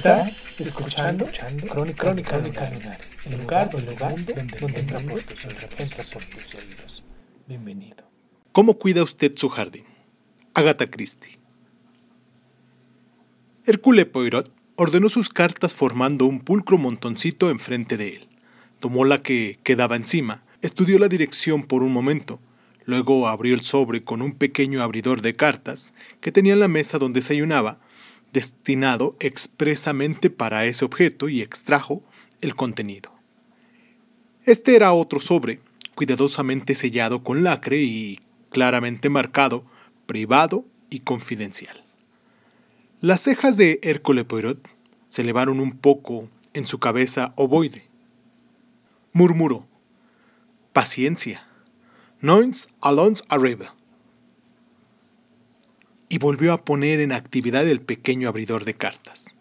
Estás escuchando, Crónica, Crónica, el lugar, el lugar donde, donde entra por tus, entra por tus oídos. Bienvenido. ¿Cómo cuida usted su jardín? Agatha Christie. Hercule Poirot ordenó sus cartas formando un pulcro montoncito enfrente de él. Tomó la que quedaba encima, estudió la dirección por un momento, luego abrió el sobre con un pequeño abridor de cartas que tenía en la mesa donde desayunaba, destinado expresamente para ese objeto y extrajo el contenido. Este era otro sobre, cuidadosamente sellado con lacre y claramente marcado privado y confidencial. Las cejas de Hércole Poirot se elevaron un poco en su cabeza ovoide. Murmuró: Paciencia. Noins allons arriba. Y volvió a poner en actividad el pequeño abridor de cartas.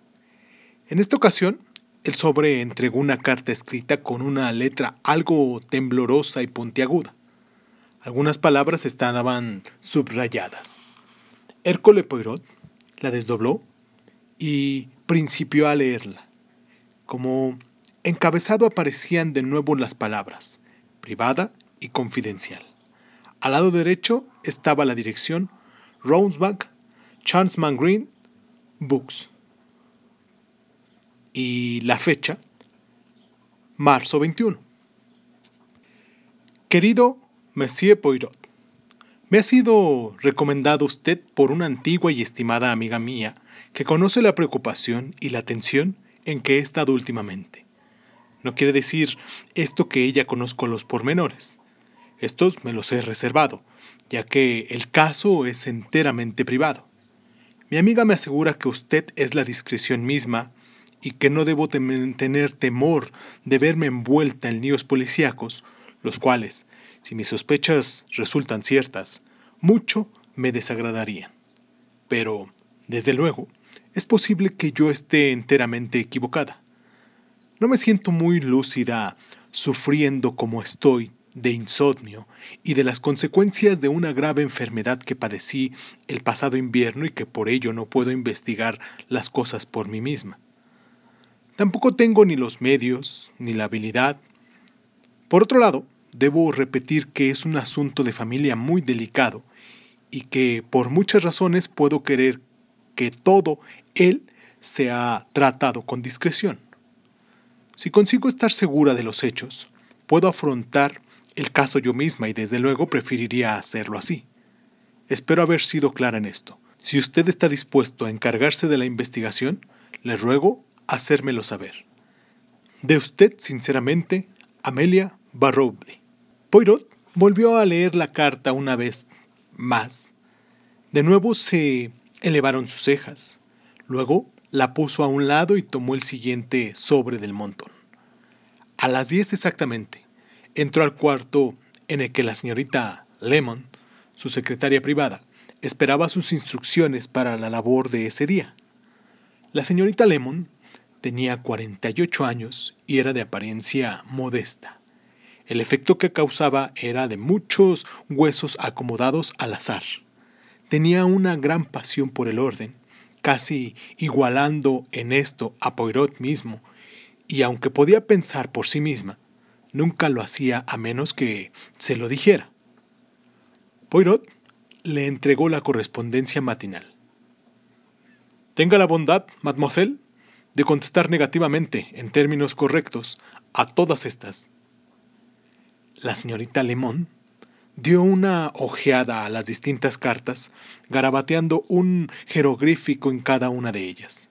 En esta ocasión, el sobre entregó una carta escrita con una letra algo temblorosa y puntiaguda. Algunas palabras estaban subrayadas. Hércole Poirot la desdobló y principió a leerla. Como encabezado aparecían de nuevo las palabras privada y confidencial. Al lado derecho estaba la dirección Roseback, Chancellor Green, Books. Y la fecha, marzo 21. Querido Monsieur Poirot, me ha sido recomendado usted por una antigua y estimada amiga mía que conoce la preocupación y la tensión en que he estado últimamente. No quiere decir esto que ella conozco los pormenores. Estos me los he reservado, ya que el caso es enteramente privado. Mi amiga me asegura que usted es la discreción misma y que no debo tener temor de verme envuelta en líos policíacos, los cuales, si mis sospechas resultan ciertas, mucho me desagradarían. Pero, desde luego, es posible que yo esté enteramente equivocada. No me siento muy lúcida sufriendo como estoy de insomnio y de las consecuencias de una grave enfermedad que padecí el pasado invierno y que por ello no puedo investigar las cosas por mí misma. Tampoco tengo ni los medios ni la habilidad. Por otro lado, debo repetir que es un asunto de familia muy delicado y que por muchas razones puedo querer que todo él sea tratado con discreción. Si consigo estar segura de los hechos, puedo afrontar el caso yo misma y desde luego preferiría hacerlo así. Espero haber sido clara en esto. Si usted está dispuesto a encargarse de la investigación, le ruego hacérmelo saber. De usted, sinceramente, Amelia Barroble. Poirot volvió a leer la carta una vez más. De nuevo se elevaron sus cejas. Luego la puso a un lado y tomó el siguiente sobre del montón. A las diez exactamente, entró al cuarto en el que la señorita Lemon, su secretaria privada, esperaba sus instrucciones para la labor de ese día. La señorita Lemon tenía 48 años y era de apariencia modesta. El efecto que causaba era de muchos huesos acomodados al azar. Tenía una gran pasión por el orden, casi igualando en esto a Poirot mismo, y aunque podía pensar por sí misma, nunca lo hacía a menos que se lo dijera. Poirot le entregó la correspondencia matinal. Tenga la bondad, mademoiselle, de contestar negativamente, en términos correctos, a todas estas. La señorita Lemón dio una ojeada a las distintas cartas, garabateando un jeroglífico en cada una de ellas.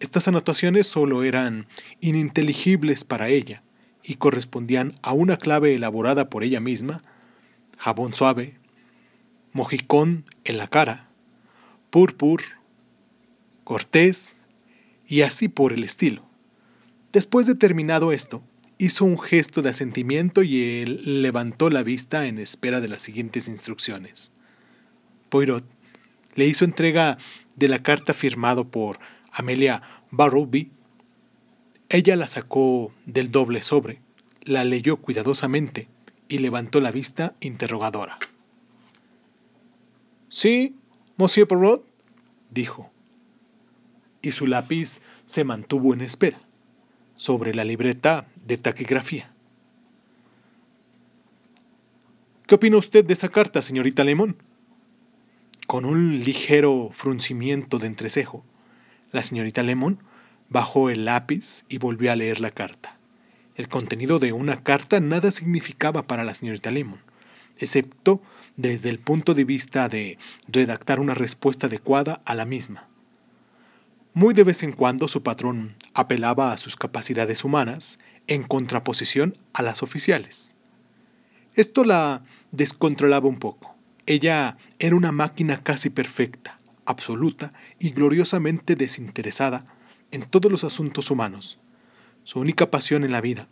Estas anotaciones solo eran ininteligibles para ella y correspondían a una clave elaborada por ella misma, jabón suave, mojicón en la cara, purpur, cortés y así por el estilo. Después de terminado esto, hizo un gesto de asentimiento y él levantó la vista en espera de las siguientes instrucciones. Poirot le hizo entrega de la carta firmado por Amelia Barrowby. Ella la sacó del doble sobre, la leyó cuidadosamente y levantó la vista interrogadora. Sí, Monsieur Poirot, dijo, y su lápiz se mantuvo en espera sobre la libreta de taquigrafía. ¿Qué opina usted de esa carta, señorita Lemon? Con un ligero fruncimiento de entrecejo, la señorita Lemon bajó el lápiz y volvió a leer la carta. El contenido de una carta nada significaba para la señorita Lemon, excepto desde el punto de vista de redactar una respuesta adecuada a la misma. Muy de vez en cuando su patrón apelaba a sus capacidades humanas en contraposición a las oficiales. Esto la descontrolaba un poco. Ella era una máquina casi perfecta, absoluta y gloriosamente desinteresada en todos los asuntos humanos. Su única pasión en la vida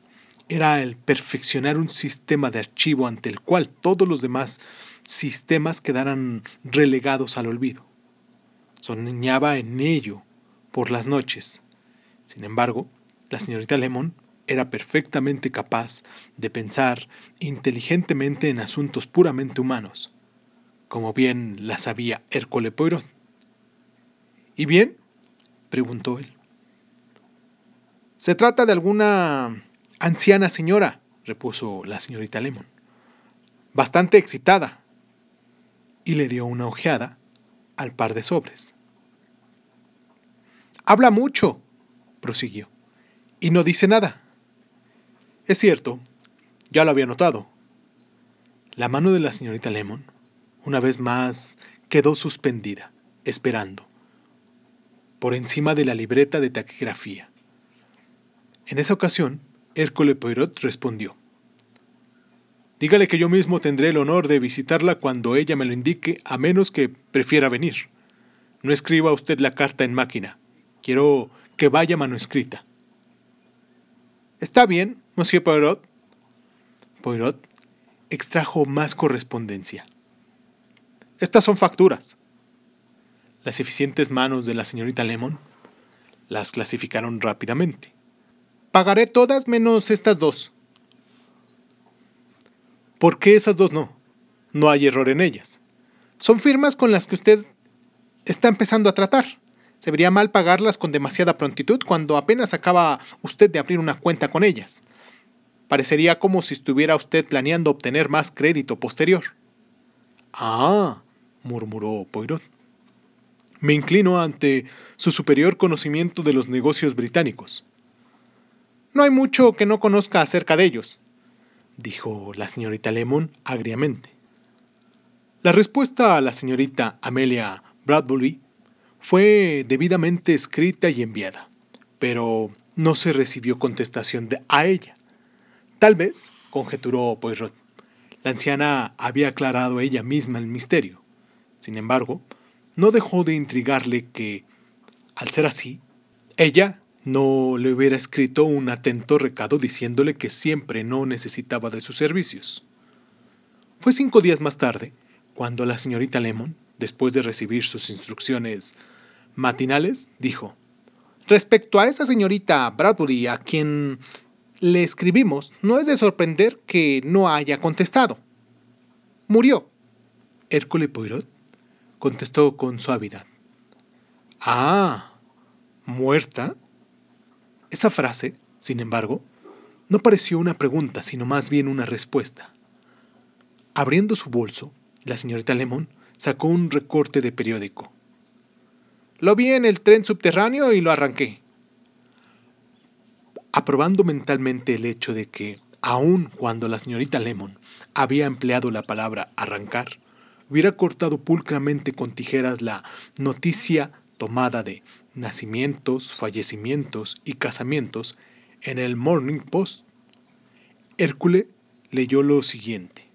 era el perfeccionar un sistema de archivo ante el cual todos los demás sistemas quedaran relegados al olvido. Soñaba en ello por las noches. Sin embargo, la señorita Lemon era perfectamente capaz de pensar inteligentemente en asuntos puramente humanos, como bien la sabía Hércole Poirot. ¿Y bien? preguntó él. Se trata de alguna anciana señora, repuso la señorita Lemon, bastante excitada, y le dio una ojeada al par de sobres. Habla mucho, prosiguió, y no dice nada. Es cierto, ya lo había notado. La mano de la señorita Lemon, una vez más, quedó suspendida, esperando, por encima de la libreta de taquigrafía. En esa ocasión, Hércole Poirot respondió. Dígale que yo mismo tendré el honor de visitarla cuando ella me lo indique, a menos que prefiera venir. No escriba usted la carta en máquina. Quiero que vaya manuscrita. Está bien, Monsieur Poirot. Poirot extrajo más correspondencia. Estas son facturas. Las eficientes manos de la señorita Lemon las clasificaron rápidamente. Pagaré todas menos estas dos. ¿Por qué esas dos no? No hay error en ellas. Son firmas con las que usted está empezando a tratar. Se vería mal pagarlas con demasiada prontitud cuando apenas acaba usted de abrir una cuenta con ellas. Parecería como si estuviera usted planeando obtener más crédito posterior. Ah, murmuró Poirot. Me inclino ante su superior conocimiento de los negocios británicos. No hay mucho que no conozca acerca de ellos, dijo la señorita Lemon agriamente. La respuesta a la señorita Amelia Bradbury fue debidamente escrita y enviada, pero no se recibió contestación de a ella. Tal vez, conjeturó Poirot, la anciana había aclarado ella misma el misterio. Sin embargo, no dejó de intrigarle que, al ser así, ella no le hubiera escrito un atento recado diciéndole que siempre no necesitaba de sus servicios. Fue cinco días más tarde cuando la señorita Lemon, después de recibir sus instrucciones matinales, dijo, Respecto a esa señorita Bradbury a quien le escribimos, no es de sorprender que no haya contestado. Murió. Hércole Poirot contestó con suavidad. Ah, ¿muerta? Esa frase, sin embargo, no pareció una pregunta, sino más bien una respuesta. Abriendo su bolso, la señorita Lemon sacó un recorte de periódico. Lo vi en el tren subterráneo y lo arranqué. Aprobando mentalmente el hecho de que, aun cuando la señorita Lemon había empleado la palabra arrancar, hubiera cortado pulcramente con tijeras la noticia tomada de nacimientos, fallecimientos y casamientos en el Morning Post. Hércule leyó lo siguiente.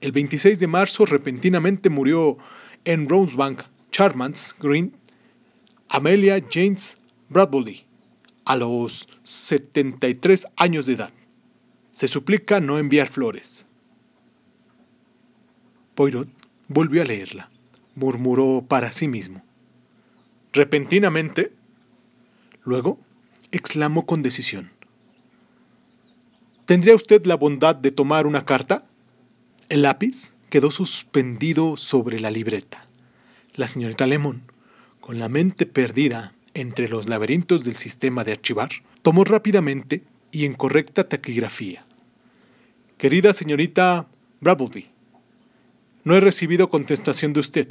el 26 de marzo repentinamente murió en Rosebank, Charmants Green, Amelia James Bradbury, a los 73 años de edad. Se suplica no enviar flores. Poirot volvió a leerla. Murmuró para sí mismo. Repentinamente. Luego, exclamó con decisión. ¿Tendría usted la bondad de tomar una carta? El lápiz quedó suspendido sobre la libreta. La señorita Lemon, con la mente perdida entre los laberintos del sistema de archivar, tomó rápidamente y en correcta taquigrafía. Querida señorita Bradbury, no he recibido contestación de usted,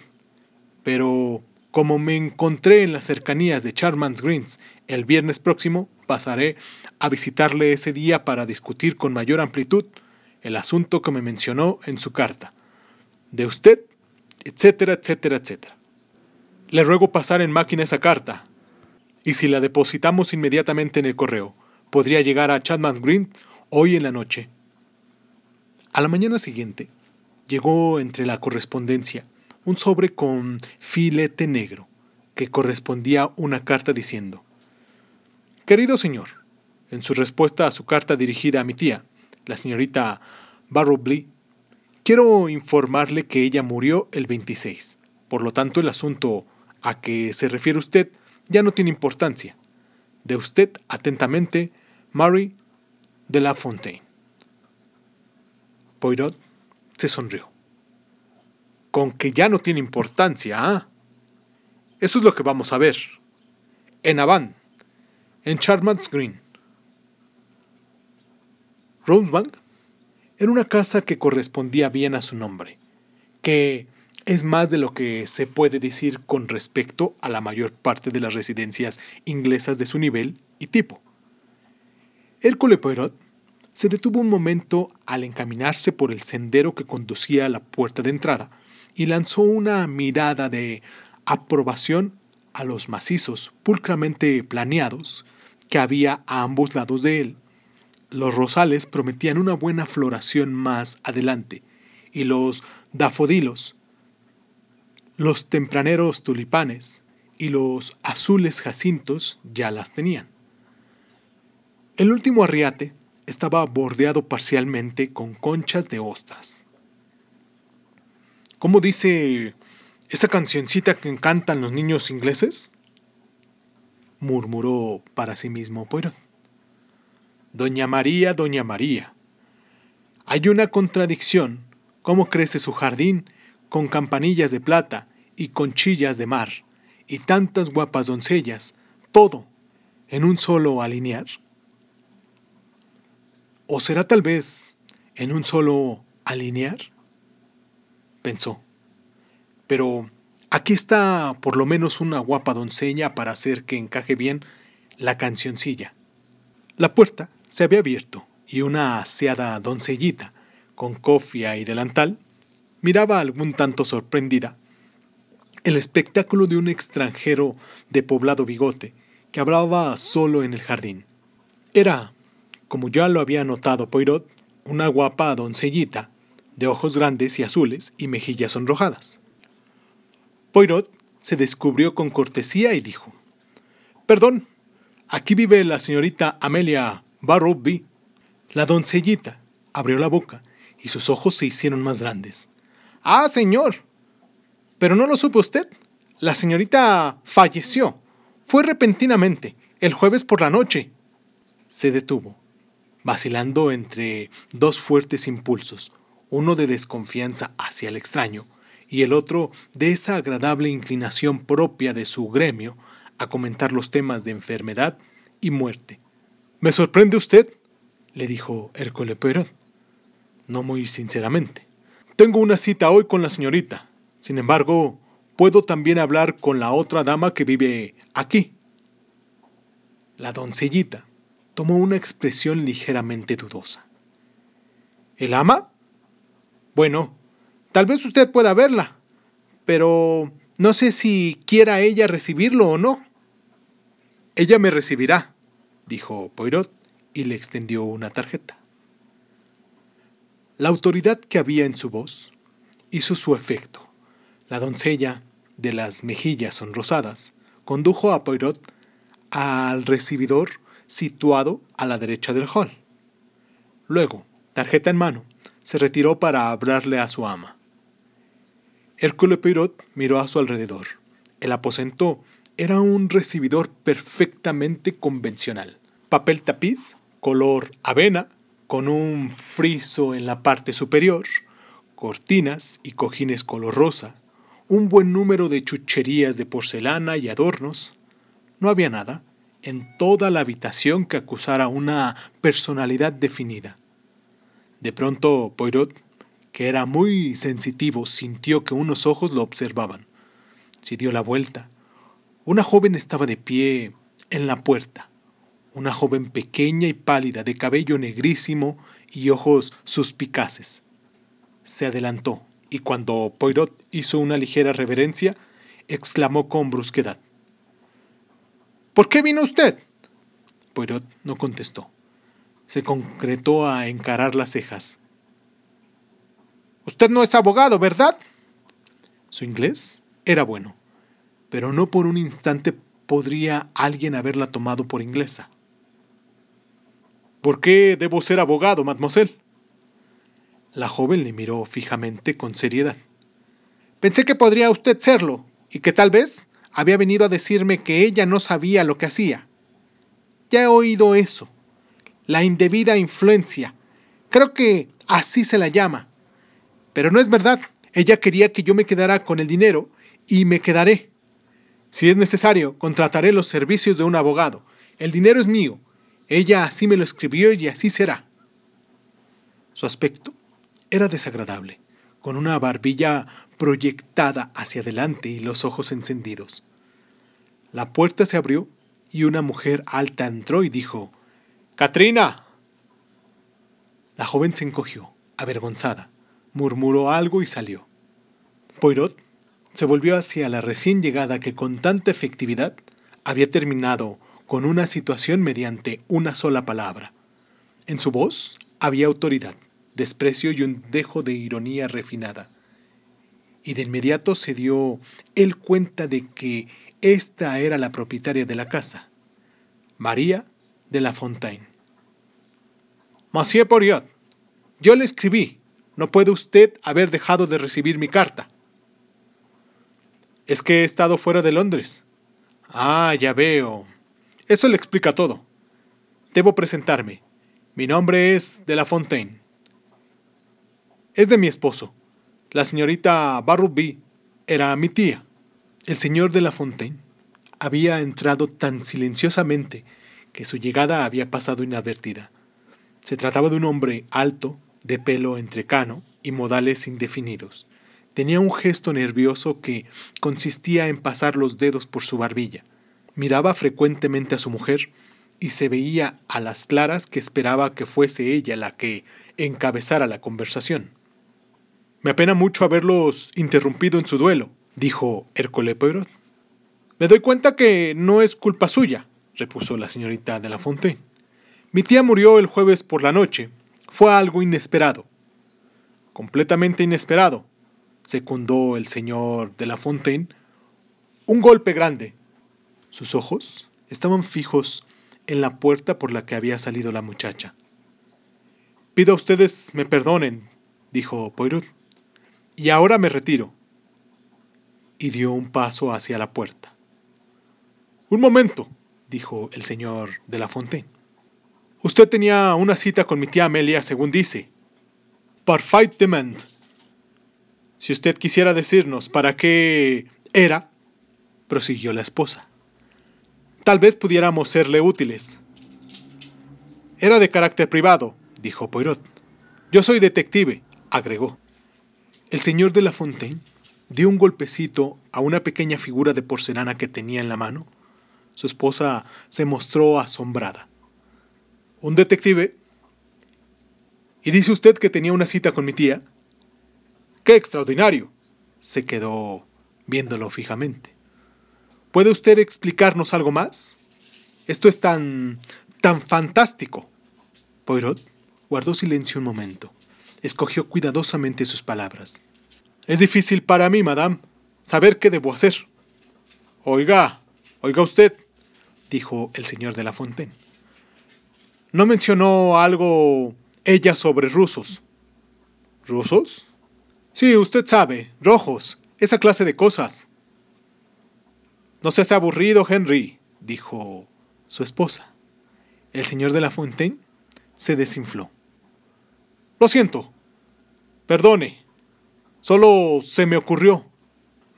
pero como me encontré en las cercanías de Charmans Greens el viernes próximo, pasaré a visitarle ese día para discutir con mayor amplitud el asunto que me mencionó en su carta. De usted, etcétera, etcétera, etcétera. Le ruego pasar en máquina esa carta, y si la depositamos inmediatamente en el correo, podría llegar a Chapman Green hoy en la noche. A la mañana siguiente, llegó entre la correspondencia un sobre con filete negro, que correspondía una carta diciendo, Querido señor, en su respuesta a su carta dirigida a mi tía, la señorita Barrowby, quiero informarle que ella murió el 26. Por lo tanto, el asunto a que se refiere usted ya no tiene importancia. De usted atentamente, Mary de la Fontaine. Poirot se sonrió. Con que ya no tiene importancia, ¿ah? Eso es lo que vamos a ver. En Avon, en Charmants Green. Rosebank era una casa que correspondía bien a su nombre, que es más de lo que se puede decir con respecto a la mayor parte de las residencias inglesas de su nivel y tipo. Hércole Poirot se detuvo un momento al encaminarse por el sendero que conducía a la puerta de entrada y lanzó una mirada de aprobación a los macizos pulcramente planeados que había a ambos lados de él. Los rosales prometían una buena floración más adelante, y los dafodilos los tempraneros tulipanes y los azules jacintos ya las tenían. El último arriate estaba bordeado parcialmente con conchas de ostras. ¿Cómo dice esa cancioncita que encantan los niños ingleses? murmuró para sí mismo Poirot. Doña María, Doña María. Hay una contradicción. ¿Cómo crece su jardín con campanillas de plata y conchillas de mar, y tantas guapas doncellas, todo en un solo alinear? ¿O será tal vez en un solo alinear? Pensó. Pero aquí está por lo menos una guapa doncella para hacer que encaje bien la cancioncilla. La puerta se había abierto y una aseada doncellita, con cofia y delantal, miraba algún tanto sorprendida el espectáculo de un extranjero de poblado bigote que hablaba solo en el jardín. Era, como ya lo había notado Poirot, una guapa doncellita, de ojos grandes y azules y mejillas sonrojadas. Poirot se descubrió con cortesía y dijo, Perdón, aquí vive la señorita Amelia Barrowby. La doncellita abrió la boca y sus ojos se hicieron más grandes. Ah, señor. Pero no lo supo usted. La señorita falleció. Fue repentinamente, el jueves por la noche. Se detuvo, vacilando entre dos fuertes impulsos, uno de desconfianza hacia el extraño y el otro de esa agradable inclinación propia de su gremio a comentar los temas de enfermedad y muerte. ¿Me sorprende usted? le dijo Hércole Poirot. No muy sinceramente. Tengo una cita hoy con la señorita. Sin embargo, puedo también hablar con la otra dama que vive aquí. La doncellita tomó una expresión ligeramente dudosa. ¿El ama? Bueno, tal vez usted pueda verla, pero no sé si quiera ella recibirlo o no. Ella me recibirá, dijo Poirot y le extendió una tarjeta. La autoridad que había en su voz hizo su efecto. La doncella, de las mejillas sonrosadas, condujo a Poirot al recibidor situado a la derecha del hall. Luego, tarjeta en mano, se retiró para hablarle a su ama. Hércules Poirot miró a su alrededor. El aposento era un recibidor perfectamente convencional. Papel tapiz, color avena, con un friso en la parte superior, cortinas y cojines color rosa, un buen número de chucherías de porcelana y adornos. No había nada en toda la habitación que acusara una personalidad definida. De pronto Poirot, que era muy sensitivo, sintió que unos ojos lo observaban. Se dio la vuelta. Una joven estaba de pie en la puerta. Una joven pequeña y pálida, de cabello negrísimo y ojos suspicaces. Se adelantó y cuando Poirot hizo una ligera reverencia, exclamó con brusquedad. ¿Por qué vino usted? Poirot no contestó. Se concretó a encarar las cejas. Usted no es abogado, ¿verdad? Su inglés era bueno, pero no por un instante podría alguien haberla tomado por inglesa. ¿Por qué debo ser abogado, mademoiselle? La joven le miró fijamente con seriedad. Pensé que podría usted serlo, y que tal vez había venido a decirme que ella no sabía lo que hacía. Ya he oído eso. La indebida influencia. Creo que así se la llama. Pero no es verdad. Ella quería que yo me quedara con el dinero y me quedaré. Si es necesario, contrataré los servicios de un abogado. El dinero es mío. Ella así me lo escribió y así será. Su aspecto era desagradable, con una barbilla proyectada hacia adelante y los ojos encendidos. La puerta se abrió y una mujer alta entró y dijo, Katrina. La joven se encogió, avergonzada, murmuró algo y salió. Poirot se volvió hacia la recién llegada que con tanta efectividad había terminado con una situación mediante una sola palabra. En su voz había autoridad, desprecio y un dejo de ironía refinada. Y de inmediato se dio él cuenta de que esta era la propietaria de la casa, María de la Fontaine. Monsieur Poiriot, yo le escribí. No puede usted haber dejado de recibir mi carta. Es que he estado fuera de Londres. Ah, ya veo. Eso le explica todo. Debo presentarme. Mi nombre es de la Fontaine. Es de mi esposo. La señorita Barruby era mi tía. El señor de la Fontaine había entrado tan silenciosamente que su llegada había pasado inadvertida. Se trataba de un hombre alto, de pelo entrecano y modales indefinidos. Tenía un gesto nervioso que consistía en pasar los dedos por su barbilla. Miraba frecuentemente a su mujer y se veía a las claras que esperaba que fuese ella la que encabezara la conversación. Me apena mucho haberlos interrumpido en su duelo, dijo Hércole Poirot. Me doy cuenta que no es culpa suya, repuso la señorita de la Fontaine. Mi tía murió el jueves por la noche. Fue algo inesperado. Completamente inesperado, secundó el señor de la Fontaine, un golpe grande. Sus ojos estaban fijos en la puerta por la que había salido la muchacha. Pido a ustedes me perdonen, dijo Poirot, y ahora me retiro. Y dio un paso hacia la puerta. Un momento, dijo el señor de la Fontaine. Usted tenía una cita con mi tía Amelia, según dice. Parfaitement, si usted quisiera decirnos para qué era, prosiguió la esposa, tal vez pudiéramos serle útiles. Era de carácter privado, dijo Poirot. Yo soy detective, agregó. El señor de la Fontaine dio un golpecito a una pequeña figura de porcelana que tenía en la mano. Su esposa se mostró asombrada. ¿Un detective? ¿Y dice usted que tenía una cita con mi tía? ¡Qué extraordinario! Se quedó viéndolo fijamente. ¿Puede usted explicarnos algo más? Esto es tan... tan fantástico. Poirot guardó silencio un momento. escogió cuidadosamente sus palabras. Es difícil para mí, madame, saber qué debo hacer. Oiga, oiga usted, dijo el señor de la Fontaine. ¿No mencionó algo ella sobre rusos? ¿Rusos? Sí, usted sabe, rojos, esa clase de cosas. No seas aburrido, Henry, dijo su esposa. El señor de la Fontaine se desinfló. Lo siento. Perdone. Solo se me ocurrió.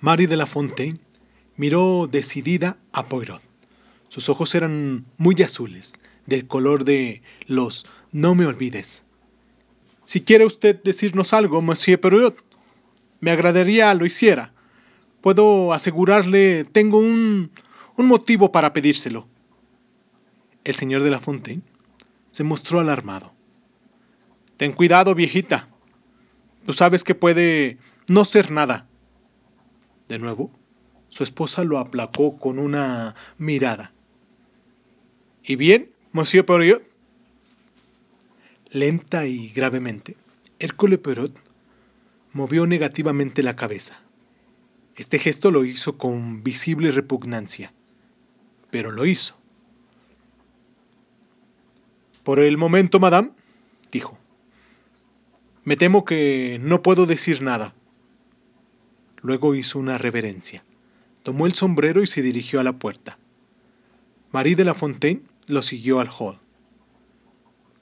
Marie de la Fontaine miró decidida a Poirot. Sus ojos eran muy azules, del color de los no me olvides. Si quiere usted decirnos algo, Monsieur Poirot, me agradaría lo hiciera. Puedo asegurarle, tengo un, un motivo para pedírselo. El señor de la Fontaine se mostró alarmado. Ten cuidado, viejita. Tú sabes que puede no ser nada. De nuevo, su esposa lo aplacó con una mirada. ¿Y bien, Monsieur Perriot? Lenta y gravemente, Hércule Perrot movió negativamente la cabeza. Este gesto lo hizo con visible repugnancia, pero lo hizo. Por el momento, madame, dijo. Me temo que no puedo decir nada. Luego hizo una reverencia. Tomó el sombrero y se dirigió a la puerta. Marie de la Fontaine lo siguió al hall.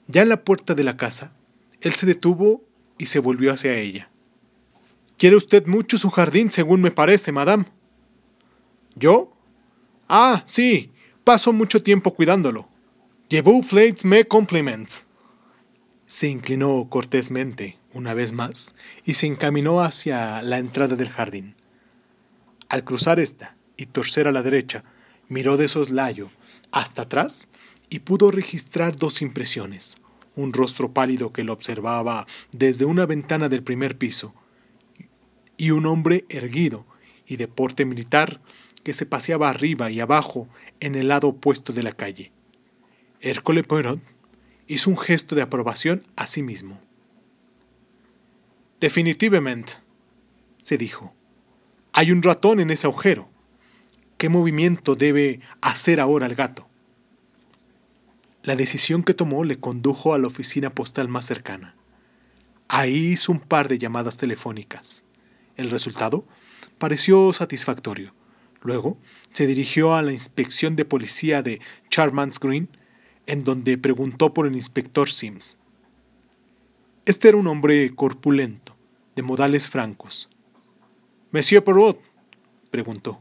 Ya en la puerta de la casa, él se detuvo y se volvió hacia ella. Quiere usted mucho su jardín, según me parece, madame. ¿Yo? Ah, sí, paso mucho tiempo cuidándolo. Llevó flates me compliments. Se inclinó cortésmente una vez más y se encaminó hacia la entrada del jardín. Al cruzar esta y torcer a la derecha, miró de soslayo hasta atrás y pudo registrar dos impresiones. Un rostro pálido que lo observaba desde una ventana del primer piso y un hombre erguido y de porte militar que se paseaba arriba y abajo en el lado opuesto de la calle. Hércole Poirot hizo un gesto de aprobación a sí mismo. Definitivamente, se dijo, hay un ratón en ese agujero. ¿Qué movimiento debe hacer ahora el gato? La decisión que tomó le condujo a la oficina postal más cercana. Ahí hizo un par de llamadas telefónicas. El resultado pareció satisfactorio. Luego se dirigió a la inspección de policía de Charmans Green, en donde preguntó por el inspector Sims. Este era un hombre corpulento, de modales francos. Monsieur Perrault, preguntó.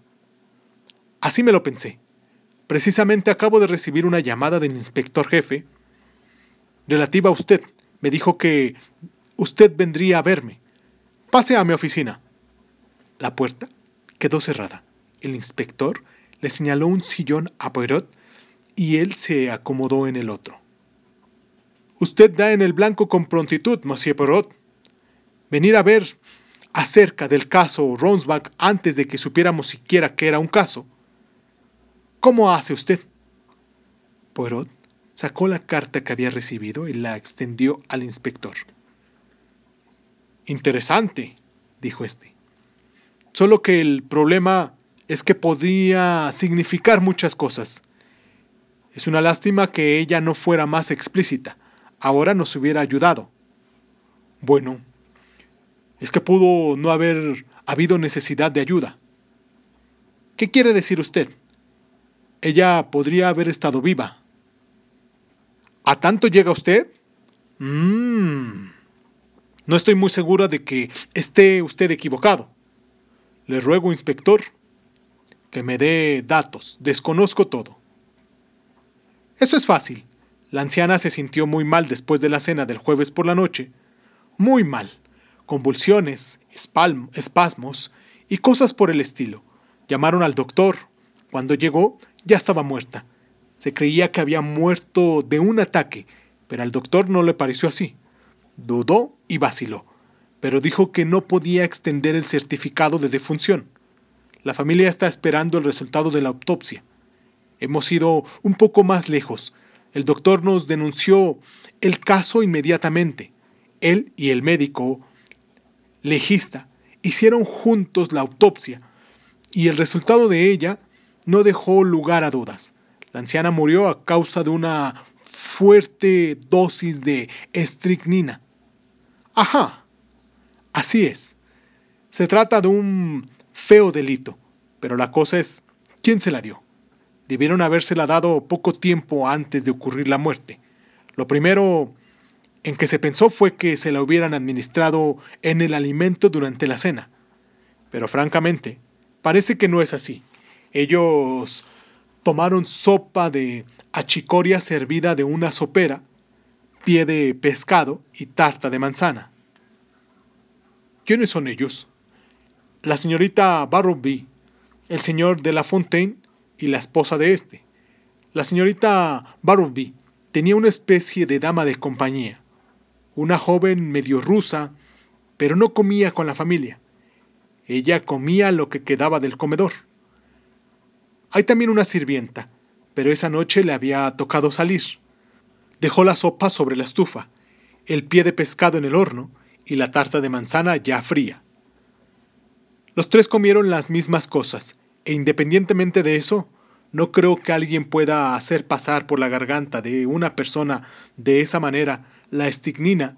Así me lo pensé. Precisamente acabo de recibir una llamada del inspector jefe relativa a usted. Me dijo que usted vendría a verme. Pase a mi oficina. La puerta quedó cerrada. El inspector le señaló un sillón a Poirot y él se acomodó en el otro. Usted da en el blanco con prontitud, Monsieur Poirot. Venir a ver acerca del caso Ronsbach antes de que supiéramos siquiera que era un caso. ¿Cómo hace usted? Poirot sacó la carta que había recibido y la extendió al inspector. Interesante, dijo este. Solo que el problema es que podría significar muchas cosas. Es una lástima que ella no fuera más explícita. Ahora nos hubiera ayudado. Bueno, es que pudo no haber habido necesidad de ayuda. ¿Qué quiere decir usted? Ella podría haber estado viva. ¿A tanto llega usted? Mmm. No estoy muy segura de que esté usted equivocado. Le ruego, inspector, que me dé datos. Desconozco todo. Eso es fácil. La anciana se sintió muy mal después de la cena del jueves por la noche. Muy mal. Convulsiones, espasmos y cosas por el estilo. Llamaron al doctor. Cuando llegó, ya estaba muerta. Se creía que había muerto de un ataque, pero al doctor no le pareció así. Dudó y vaciló pero dijo que no podía extender el certificado de defunción. La familia está esperando el resultado de la autopsia. Hemos ido un poco más lejos. El doctor nos denunció el caso inmediatamente. él y el médico legista hicieron juntos la autopsia y el resultado de ella no dejó lugar a dudas. La anciana murió a causa de una fuerte dosis de estricnina. Ajá, así es. Se trata de un feo delito, pero la cosa es, ¿quién se la dio? Debieron habérsela dado poco tiempo antes de ocurrir la muerte. Lo primero en que se pensó fue que se la hubieran administrado en el alimento durante la cena. Pero francamente, parece que no es así. Ellos tomaron sopa de achicoria servida de una sopera, pie de pescado y tarta de manzana. ¿Quiénes son ellos? La señorita Barrowby, el señor de la Fontaine y la esposa de este. La señorita Barrowby tenía una especie de dama de compañía, una joven medio rusa, pero no comía con la familia. Ella comía lo que quedaba del comedor. Hay también una sirvienta, pero esa noche le había tocado salir. Dejó la sopa sobre la estufa, el pie de pescado en el horno y la tarta de manzana ya fría. Los tres comieron las mismas cosas, e independientemente de eso, no creo que alguien pueda hacer pasar por la garganta de una persona de esa manera la estignina,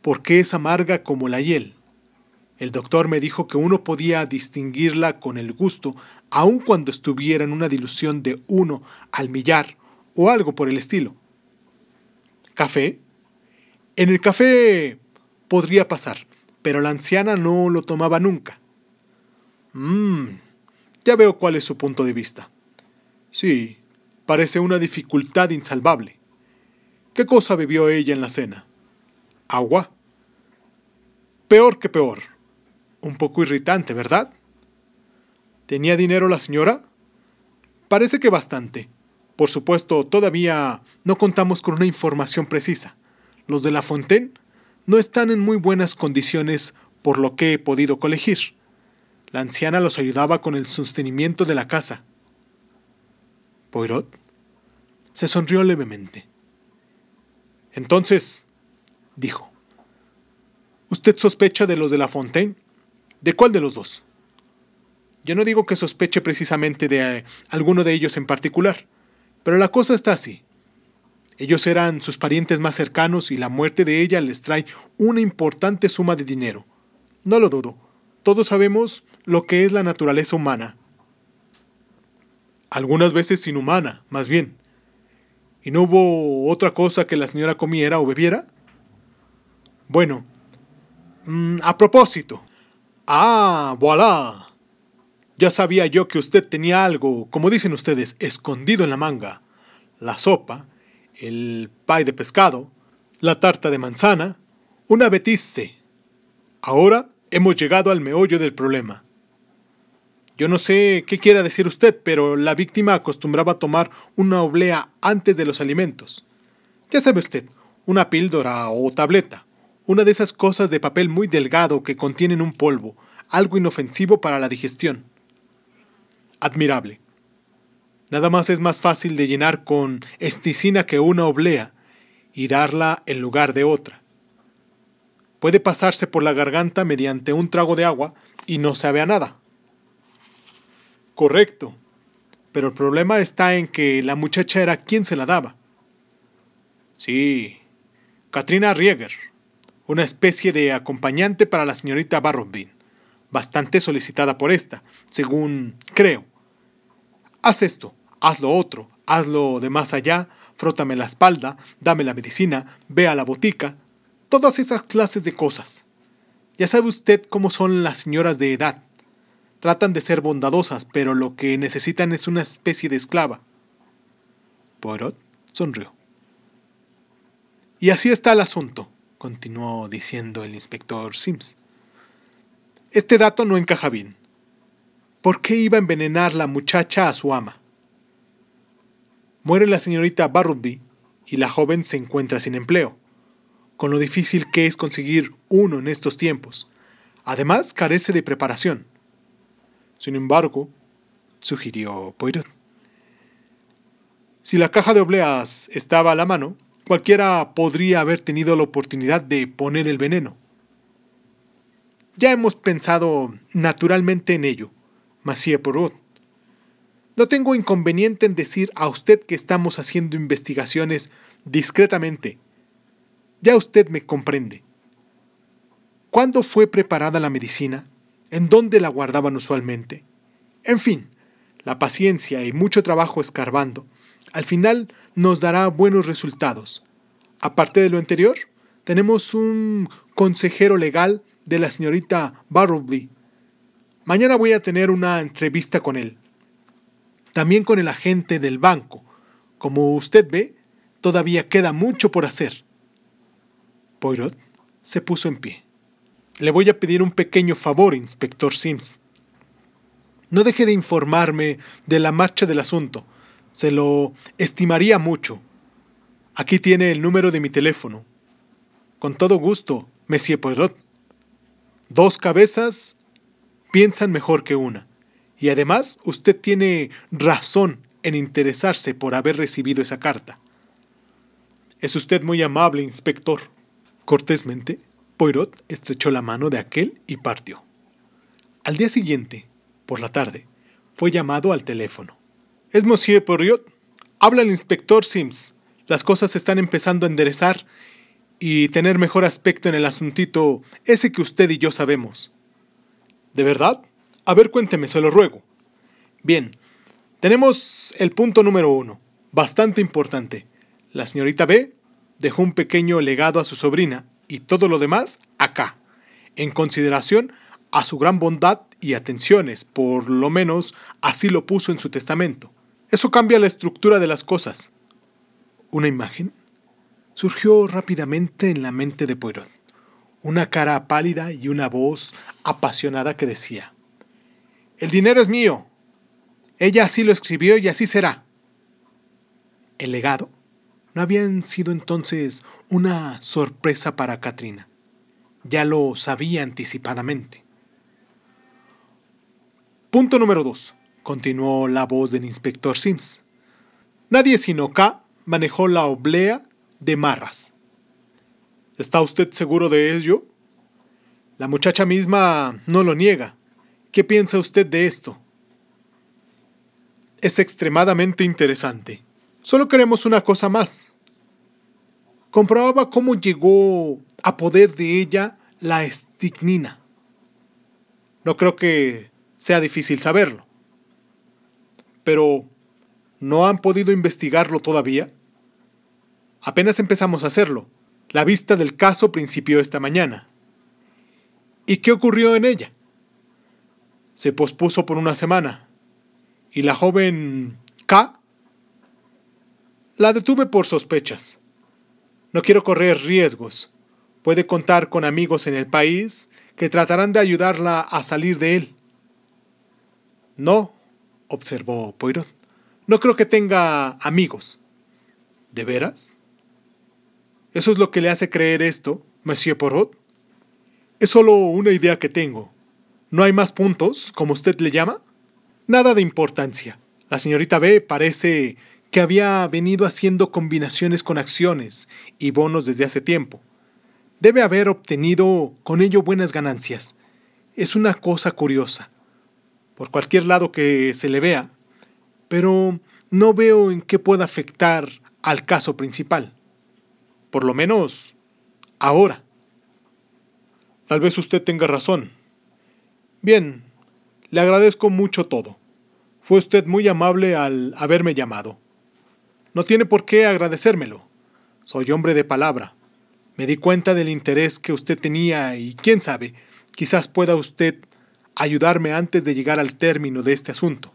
porque es amarga como la hiel. El doctor me dijo que uno podía distinguirla con el gusto, aun cuando estuviera en una dilución de uno al millar o algo por el estilo. ¿Café? En el café podría pasar, pero la anciana no lo tomaba nunca. Mmm, ya veo cuál es su punto de vista. Sí, parece una dificultad insalvable. ¿Qué cosa bebió ella en la cena? ¿Agua? Peor que peor. Un poco irritante, ¿verdad? ¿Tenía dinero la señora? Parece que bastante. Por supuesto, todavía no contamos con una información precisa. Los de la Fontaine no están en muy buenas condiciones por lo que he podido colegir. La anciana los ayudaba con el sostenimiento de la casa. Poirot se sonrió levemente. Entonces, dijo, ¿usted sospecha de los de la Fontaine? ¿De cuál de los dos? Yo no digo que sospeche precisamente de eh, alguno de ellos en particular, pero la cosa está así. Ellos eran sus parientes más cercanos y la muerte de ella les trae una importante suma de dinero. No lo dudo. Todos sabemos lo que es la naturaleza humana. Algunas veces inhumana, más bien. ¿Y no hubo otra cosa que la señora comiera o bebiera? Bueno, mm, a propósito, Ah, voilà. Ya sabía yo que usted tenía algo, como dicen ustedes, escondido en la manga. La sopa, el pay de pescado, la tarta de manzana, una betisse. Ahora hemos llegado al meollo del problema. Yo no sé qué quiera decir usted, pero la víctima acostumbraba a tomar una oblea antes de los alimentos. Ya sabe usted, una píldora o tableta. Una de esas cosas de papel muy delgado que contienen un polvo, algo inofensivo para la digestión. Admirable. Nada más es más fácil de llenar con esticina que una oblea y darla en lugar de otra. Puede pasarse por la garganta mediante un trago de agua y no sabe a nada. Correcto. Pero el problema está en que la muchacha era quien se la daba. Sí, Katrina Rieger una especie de acompañante para la señorita Barrowby, bastante solicitada por esta, según creo. Haz esto, haz lo otro, hazlo de más allá, frótame la espalda, dame la medicina, ve a la botica, todas esas clases de cosas. Ya sabe usted cómo son las señoras de edad. Tratan de ser bondadosas, pero lo que necesitan es una especie de esclava. Poirot sonrió. Y así está el asunto continuó diciendo el inspector Sims. Este dato no encaja bien. ¿Por qué iba a envenenar la muchacha a su ama? Muere la señorita Barrowby y la joven se encuentra sin empleo, con lo difícil que es conseguir uno en estos tiempos. Además, carece de preparación. Sin embargo, sugirió Poirot. Si la caja de obleas estaba a la mano, cualquiera podría haber tenido la oportunidad de poner el veneno. Ya hemos pensado naturalmente en ello, Monsieur Porot. No tengo inconveniente en decir a usted que estamos haciendo investigaciones discretamente. Ya usted me comprende. ¿Cuándo fue preparada la medicina? ¿En dónde la guardaban usualmente? En fin, la paciencia y mucho trabajo escarbando, al final nos dará buenos resultados. Aparte de lo anterior, tenemos un consejero legal de la señorita Barrowby. Mañana voy a tener una entrevista con él. También con el agente del banco. Como usted ve, todavía queda mucho por hacer. Poirot se puso en pie. Le voy a pedir un pequeño favor, inspector Sims. No deje de informarme de la marcha del asunto. Se lo estimaría mucho. Aquí tiene el número de mi teléfono. Con todo gusto, Monsieur Poirot. Dos cabezas piensan mejor que una. Y además, usted tiene razón en interesarse por haber recibido esa carta. Es usted muy amable, inspector. Cortésmente, Poirot estrechó la mano de aquel y partió. Al día siguiente, por la tarde, fue llamado al teléfono. Es Monsieur Poirot. Habla el inspector Sims. Las cosas están empezando a enderezar y tener mejor aspecto en el asuntito ese que usted y yo sabemos. ¿De verdad? A ver, cuénteme, se lo ruego. Bien, tenemos el punto número uno, bastante importante. La señorita B dejó un pequeño legado a su sobrina y todo lo demás acá, en consideración a su gran bondad y atenciones, por lo menos así lo puso en su testamento. Eso cambia la estructura de las cosas. Una imagen surgió rápidamente en la mente de Poirot, una cara pálida y una voz apasionada que decía, El dinero es mío. Ella así lo escribió y así será. El legado no había sido entonces una sorpresa para Katrina. Ya lo sabía anticipadamente. Punto número 2. Continuó la voz del inspector Sims. Nadie sino K manejó la oblea de Marras. ¿Está usted seguro de ello? La muchacha misma no lo niega. ¿Qué piensa usted de esto? Es extremadamente interesante. Solo queremos una cosa más. Comprobaba cómo llegó a poder de ella la estignina. No creo que sea difícil saberlo. Pero, ¿no han podido investigarlo todavía? Apenas empezamos a hacerlo. La vista del caso principió esta mañana. ¿Y qué ocurrió en ella? Se pospuso por una semana. ¿Y la joven K? La detuve por sospechas. No quiero correr riesgos. Puede contar con amigos en el país que tratarán de ayudarla a salir de él. No, observó Poirot. No creo que tenga amigos. ¿De veras? ¿Eso es lo que le hace creer esto, Monsieur Porot? Es solo una idea que tengo. ¿No hay más puntos, como usted le llama? Nada de importancia. La señorita B parece que había venido haciendo combinaciones con acciones y bonos desde hace tiempo. Debe haber obtenido con ello buenas ganancias. Es una cosa curiosa. Por cualquier lado que se le vea, pero no veo en qué pueda afectar al caso principal. Por lo menos ahora. Tal vez usted tenga razón. Bien, le agradezco mucho todo. Fue usted muy amable al haberme llamado. No tiene por qué agradecérmelo. Soy hombre de palabra. Me di cuenta del interés que usted tenía y quién sabe, quizás pueda usted ayudarme antes de llegar al término de este asunto.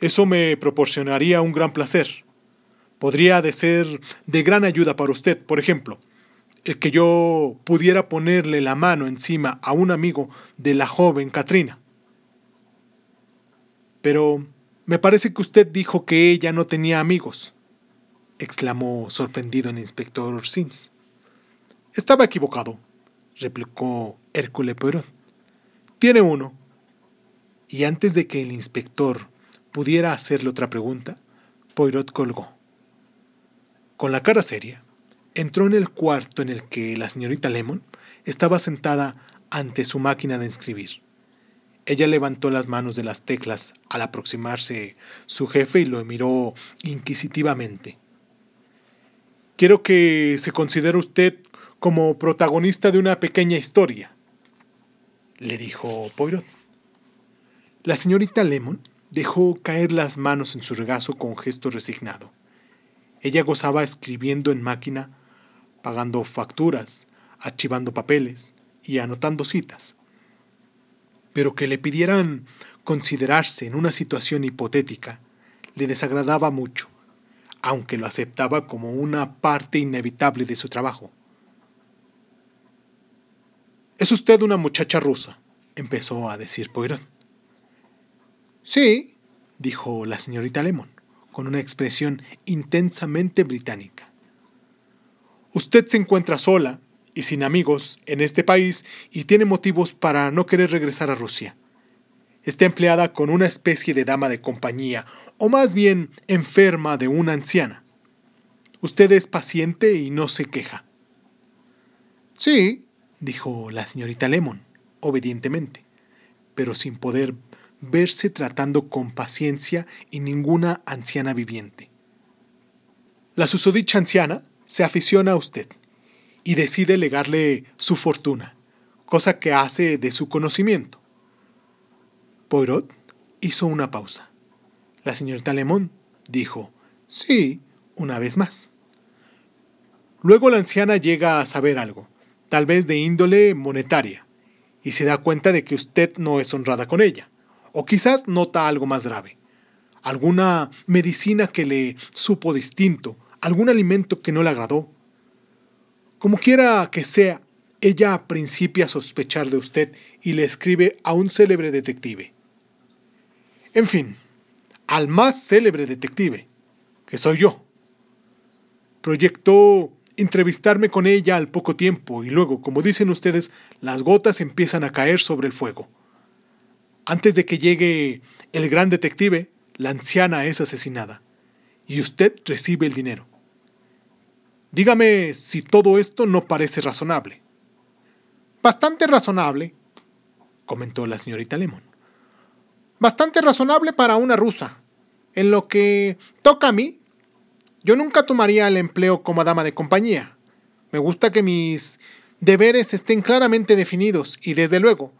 Eso me proporcionaría un gran placer podría de ser de gran ayuda para usted, por ejemplo, el que yo pudiera ponerle la mano encima a un amigo de la joven Katrina. Pero me parece que usted dijo que ella no tenía amigos, exclamó sorprendido el inspector Sims. Estaba equivocado, replicó Hércules Poirot. Tiene uno. Y antes de que el inspector pudiera hacerle otra pregunta, Poirot colgó. Con la cara seria, entró en el cuarto en el que la señorita Lemon estaba sentada ante su máquina de escribir. Ella levantó las manos de las teclas al aproximarse su jefe y lo miró inquisitivamente. Quiero que se considere usted como protagonista de una pequeña historia, le dijo Poirot. La señorita Lemon dejó caer las manos en su regazo con gesto resignado. Ella gozaba escribiendo en máquina, pagando facturas, archivando papeles y anotando citas. Pero que le pidieran considerarse en una situación hipotética le desagradaba mucho, aunque lo aceptaba como una parte inevitable de su trabajo. Es usted una muchacha rusa, empezó a decir Poirot. Sí, dijo la señorita Lemon, con una expresión intensamente británica. Usted se encuentra sola y sin amigos en este país y tiene motivos para no querer regresar a Rusia. Está empleada con una especie de dama de compañía, o más bien enferma de una anciana. Usted es paciente y no se queja. Sí, dijo la señorita Lemon, obedientemente, pero sin poder verse tratando con paciencia y ninguna anciana viviente. La susodicha anciana se aficiona a usted y decide legarle su fortuna, cosa que hace de su conocimiento. Poirot hizo una pausa. La señorita Lemon dijo, sí, una vez más. Luego la anciana llega a saber algo, tal vez de índole monetaria, y se da cuenta de que usted no es honrada con ella. O quizás nota algo más grave. Alguna medicina que le supo distinto, algún alimento que no le agradó. Como quiera que sea, ella principia a sospechar de usted y le escribe a un célebre detective. En fin, al más célebre detective, que soy yo. Proyectó entrevistarme con ella al poco tiempo y luego, como dicen ustedes, las gotas empiezan a caer sobre el fuego. Antes de que llegue el gran detective, la anciana es asesinada y usted recibe el dinero. Dígame si todo esto no parece razonable. Bastante razonable, comentó la señorita Lemon. Bastante razonable para una rusa. En lo que toca a mí, yo nunca tomaría el empleo como dama de compañía. Me gusta que mis deberes estén claramente definidos y desde luego,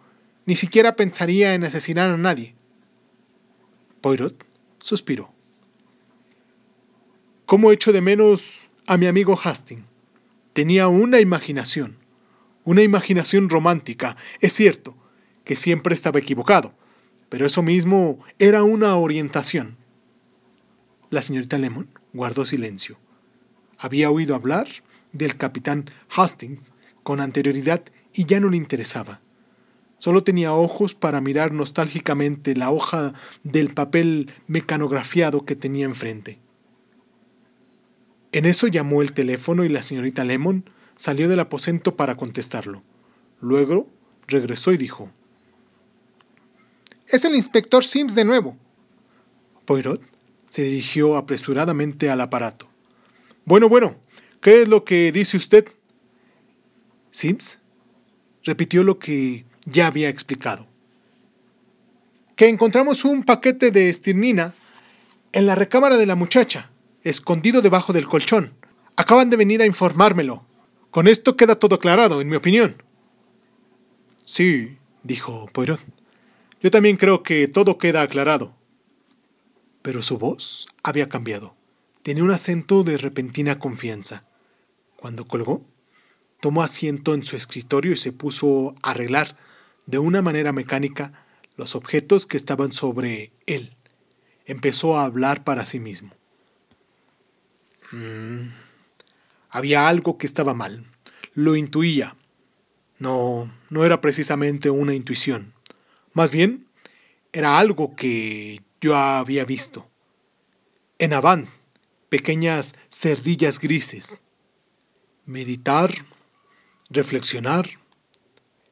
ni siquiera pensaría en asesinar a nadie. Poirot suspiró. ¿Cómo echo de menos a mi amigo Hastings? Tenía una imaginación, una imaginación romántica, es cierto, que siempre estaba equivocado, pero eso mismo era una orientación. La señorita Lemon guardó silencio. Había oído hablar del capitán Hastings con anterioridad y ya no le interesaba. Solo tenía ojos para mirar nostálgicamente la hoja del papel mecanografiado que tenía enfrente. En eso llamó el teléfono y la señorita Lemon salió del aposento para contestarlo. Luego regresó y dijo: Es el inspector Sims de nuevo. Poirot se dirigió apresuradamente al aparato. Bueno, bueno, ¿qué es lo que dice usted? Sims repitió lo que ya había explicado. Que encontramos un paquete de estirnina en la recámara de la muchacha, escondido debajo del colchón. Acaban de venir a informármelo. Con esto queda todo aclarado, en mi opinión. Sí, dijo Poirot. Yo también creo que todo queda aclarado pero su voz había cambiado. Tenía un acento de repentina confianza. Cuando colgó, tomó asiento en su escritorio y se puso a arreglar de una manera mecánica los objetos que estaban sobre él. Empezó a hablar para sí mismo. Mm, había algo que estaba mal. Lo intuía. No, no era precisamente una intuición. Más bien, era algo que yo había visto. En Aván, pequeñas cerdillas grises. Meditar, reflexionar.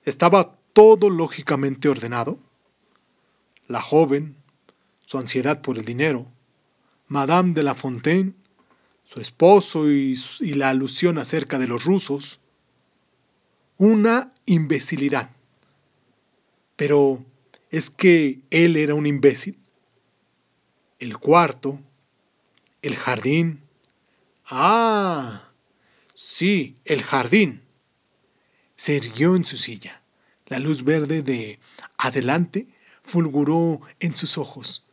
Estaba todo lógicamente ordenado. La joven, su ansiedad por el dinero, Madame de la Fontaine, su esposo y, y la alusión acerca de los rusos. Una imbecilidad. Pero es que él era un imbécil. El cuarto, el jardín. Ah, sí, el jardín. Se irguió en su silla. La luz verde de adelante fulguró en sus ojos.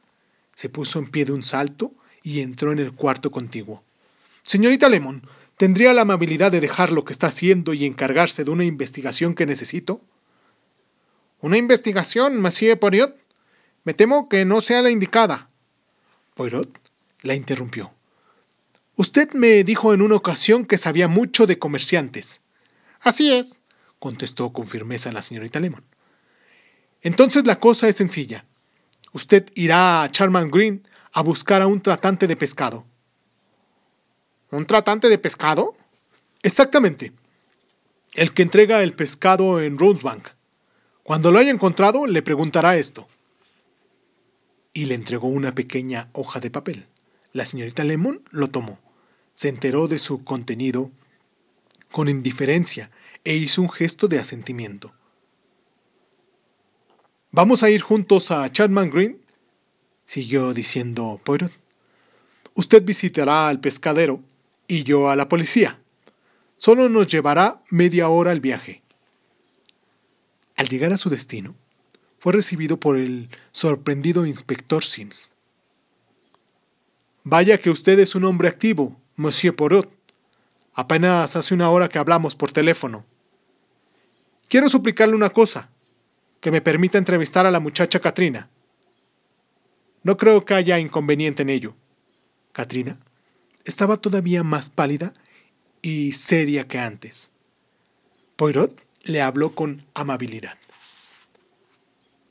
Se puso en pie de un salto y entró en el cuarto contiguo. Señorita Lemon, ¿tendría la amabilidad de dejar lo que está haciendo y encargarse de una investigación que necesito? ¿Una investigación, Monsieur Poirot? Me temo que no sea la indicada. Poirot la interrumpió. Usted me dijo en una ocasión que sabía mucho de comerciantes. Así es, contestó con firmeza la señorita Lemon. Entonces la cosa es sencilla. Usted irá a Charman Green a buscar a un tratante de pescado. ¿Un tratante de pescado? Exactamente. El que entrega el pescado en Rosebank. Cuando lo haya encontrado, le preguntará esto. Y le entregó una pequeña hoja de papel. La señorita Lemon lo tomó. Se enteró de su contenido con indiferencia e hizo un gesto de asentimiento. ¿Vamos a ir juntos a Chapman Green? siguió diciendo Poirot. Usted visitará al pescadero y yo a la policía. Solo nos llevará media hora el viaje. Al llegar a su destino, fue recibido por el sorprendido inspector Sims. Vaya que usted es un hombre activo, Monsieur Poirot. Apenas hace una hora que hablamos por teléfono. Quiero suplicarle una cosa, que me permita entrevistar a la muchacha Katrina. No creo que haya inconveniente en ello. Katrina estaba todavía más pálida y seria que antes. Poirot le habló con amabilidad.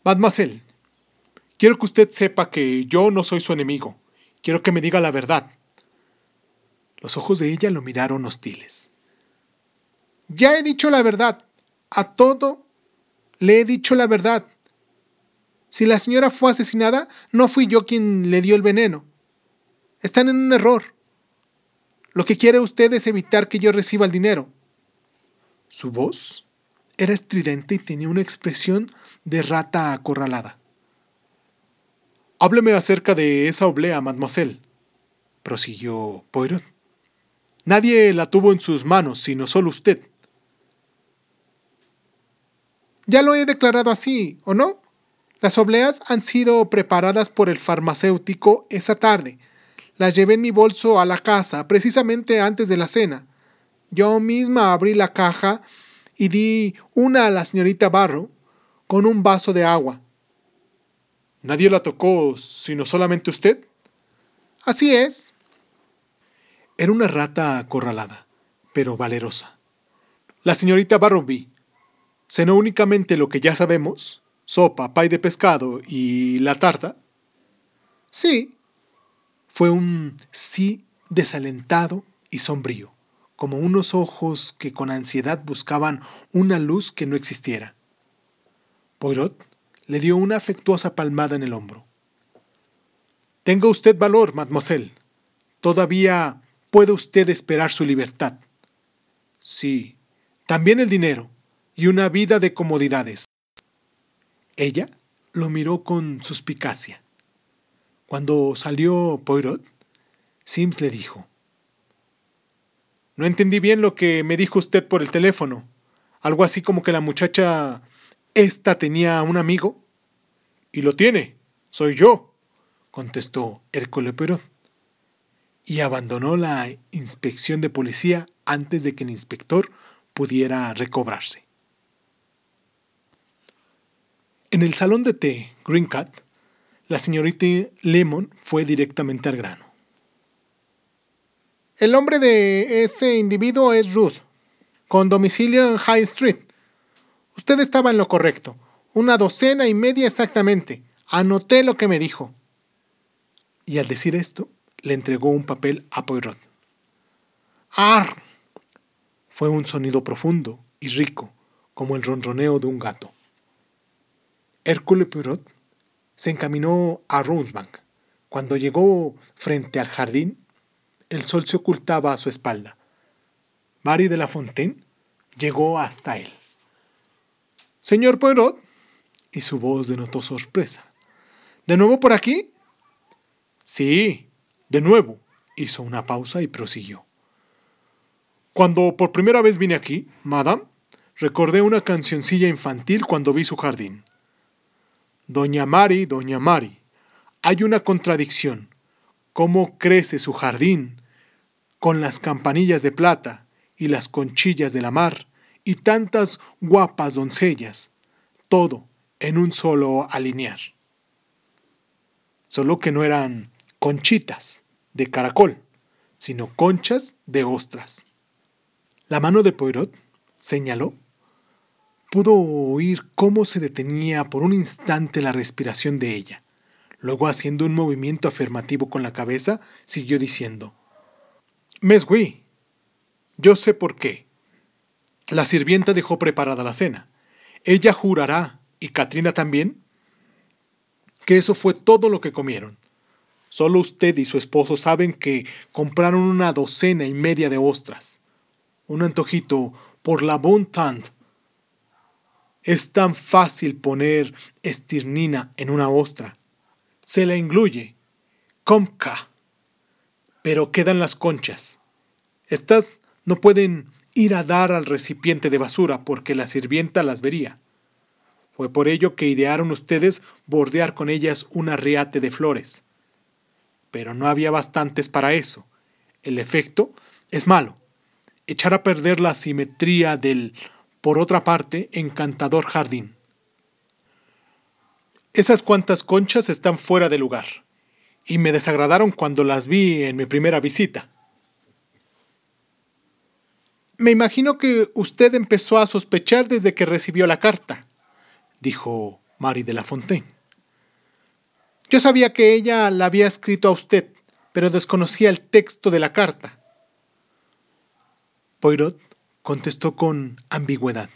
Mademoiselle, quiero que usted sepa que yo no soy su enemigo. Quiero que me diga la verdad. Los ojos de ella lo miraron hostiles. Ya he dicho la verdad. A todo le he dicho la verdad. Si la señora fue asesinada, no fui yo quien le dio el veneno. Están en un error. Lo que quiere usted es evitar que yo reciba el dinero. Su voz era estridente y tenía una expresión de rata acorralada. Hábleme acerca de esa oblea, mademoiselle, prosiguió Poirot. Nadie la tuvo en sus manos, sino solo usted. Ya lo he declarado así, ¿o no? Las obleas han sido preparadas por el farmacéutico esa tarde. Las llevé en mi bolso a la casa, precisamente antes de la cena. Yo misma abrí la caja y di una a la señorita Barrow con un vaso de agua. ¿Nadie la tocó, sino solamente usted? Así es. Era una rata acorralada, pero valerosa. La señorita Barrowby cenó únicamente lo que ya sabemos, sopa, pay de pescado y la tarta. Sí. Fue un sí desalentado y sombrío, como unos ojos que con ansiedad buscaban una luz que no existiera. Poirot le dio una afectuosa palmada en el hombro. Tenga usted valor, mademoiselle. Todavía puede usted esperar su libertad. Sí, también el dinero y una vida de comodidades. Ella lo miró con suspicacia. Cuando salió Poirot, Sims le dijo, No entendí bien lo que me dijo usted por el teléfono. Algo así como que la muchacha esta tenía un amigo. Y lo tiene. Soy yo, contestó Hércole Poirot. Y abandonó la inspección de policía antes de que el inspector pudiera recobrarse. En el salón de té Green Cat, la señorita Lemon fue directamente al grano. El nombre de ese individuo es Ruth, con domicilio en High Street. Usted estaba en lo correcto. Una docena y media exactamente. Anoté lo que me dijo. Y al decir esto, le entregó un papel a Poirot. ¡Ar! Fue un sonido profundo y rico, como el ronroneo de un gato. Hércule Poirot se encaminó a Rosebank. Cuando llegó frente al jardín, el sol se ocultaba a su espalda. Mary de la Fontaine llegó hasta él. Señor Poirot, y su voz denotó sorpresa. ¿De nuevo por aquí? Sí, de nuevo. Hizo una pausa y prosiguió. Cuando por primera vez vine aquí, madame, recordé una cancioncilla infantil cuando vi su jardín. Doña Mari, doña Mari, hay una contradicción. ¿Cómo crece su jardín con las campanillas de plata y las conchillas de la mar y tantas guapas doncellas, todo en un solo alinear? Solo que no eran conchitas de caracol, sino conchas de ostras. La mano de Poirot señaló. Pudo oír cómo se detenía por un instante la respiración de ella. Luego, haciendo un movimiento afirmativo con la cabeza, siguió diciendo: Yo sé por qué. La sirvienta dejó preparada la cena. Ella jurará, y Katrina también, que eso fue todo lo que comieron. Solo usted y su esposo saben que compraron una docena y media de ostras un antojito por la bon tant. Es tan fácil poner estirnina en una ostra. Se la incluye. Comca. Pero quedan las conchas. Estas no pueden ir a dar al recipiente de basura porque la sirvienta las vería. Fue por ello que idearon ustedes bordear con ellas un arriate de flores. Pero no había bastantes para eso. El efecto es malo echar a perder la simetría del, por otra parte, encantador jardín. Esas cuantas conchas están fuera de lugar, y me desagradaron cuando las vi en mi primera visita. Me imagino que usted empezó a sospechar desde que recibió la carta, dijo Marie de la Fontaine. Yo sabía que ella la había escrito a usted, pero desconocía el texto de la carta. Poirot contestó con ambigüedad.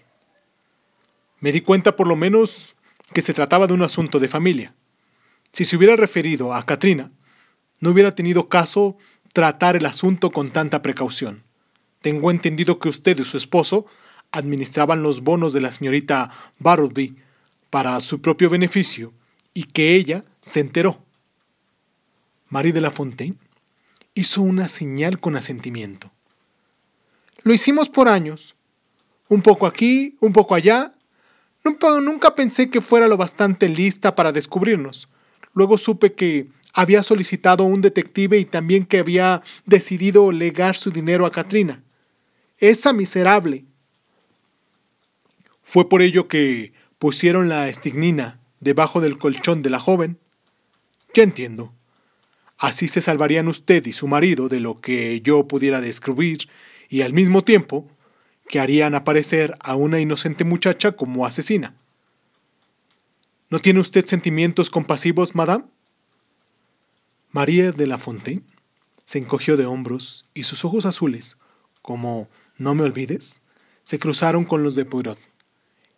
Me di cuenta por lo menos que se trataba de un asunto de familia. Si se hubiera referido a Katrina, no hubiera tenido caso tratar el asunto con tanta precaución. Tengo entendido que usted y su esposo administraban los bonos de la señorita Bartleby para su propio beneficio y que ella se enteró. Marie de la Fontaine hizo una señal con asentimiento. Lo hicimos por años. Un poco aquí, un poco allá. Nunca, pensé que fuera lo bastante lista para descubrirnos. Luego supe que había solicitado un detective y también que había decidido legar su dinero a Katrina. Esa miserable. Fue por ello que pusieron la estignina debajo del colchón de la joven. Ya entiendo. Así se salvarían usted y su marido de lo que yo pudiera descubrir y al mismo tiempo que harían aparecer a una inocente muchacha como asesina. ¿No tiene usted sentimientos compasivos, madame? María de la Fontaine se encogió de hombros y sus ojos azules, como no me olvides, se cruzaron con los de Poirot.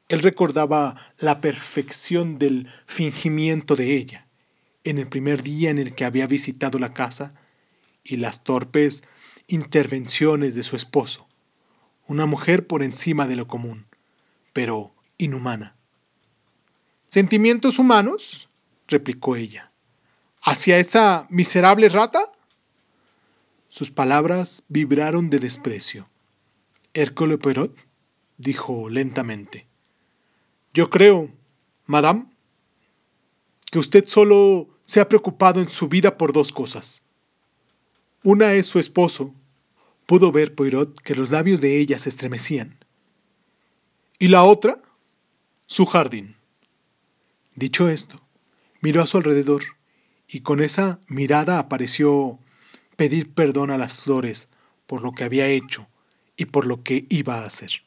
Él recordaba la perfección del fingimiento de ella en el primer día en el que había visitado la casa y las torpes intervenciones de su esposo, una mujer por encima de lo común, pero inhumana. ¿Sentimientos humanos? replicó ella. ¿Hacia esa miserable rata? Sus palabras vibraron de desprecio. Hércole Perot dijo lentamente. Yo creo, madame, que usted solo se ha preocupado en su vida por dos cosas. Una es su esposo. Pudo ver Poirot que los labios de ella se estremecían. Y la otra, su jardín. Dicho esto, miró a su alrededor y con esa mirada apareció pedir perdón a las flores por lo que había hecho y por lo que iba a hacer.